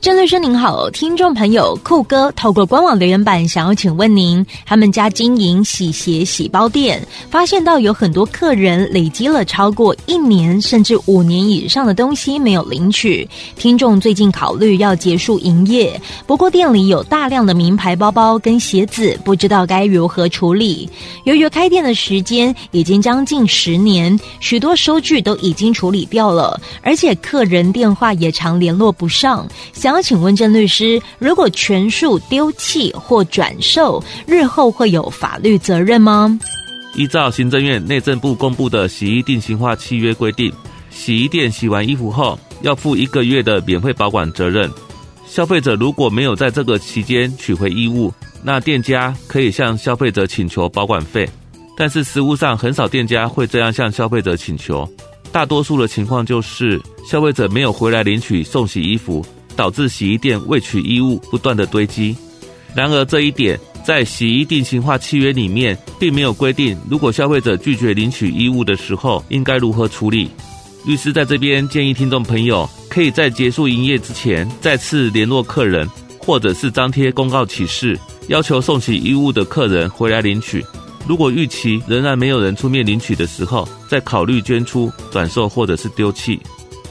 郑律师您好，听众朋友酷哥透过官网留言板想要请问您，他们家经营洗鞋洗包店，发现到有很多客人累积了超过一年甚至五年以上的东西没有领取，听众最近考虑要结束营业，不过店里有大量的名牌包包跟鞋子，不知道该如何处理。由于开店的时间已经将近十年，许多收据都已经处理掉了，而且客人电话也常联络不上。想要请问郑律师，如果全数丢弃或转售，日后会有法律责任吗？依照行政院内政部公布的洗衣定型化契约规定，洗衣店洗完衣服后要负一个月的免费保管责任。消费者如果没有在这个期间取回衣物，那店家可以向消费者请求保管费。但是实务上很少店家会这样向消费者请求，大多数的情况就是消费者没有回来领取送洗衣服。导致洗衣店未取衣物不断的堆积。然而这一点在洗衣定型化契约里面并没有规定，如果消费者拒绝领取衣物的时候应该如何处理。律师在这边建议听众朋友可以在结束营业之前再次联络客人，或者是张贴公告启事，要求送洗衣物的客人回来领取。如果逾期仍然没有人出面领取的时候，再考虑捐出、转售或者是丢弃。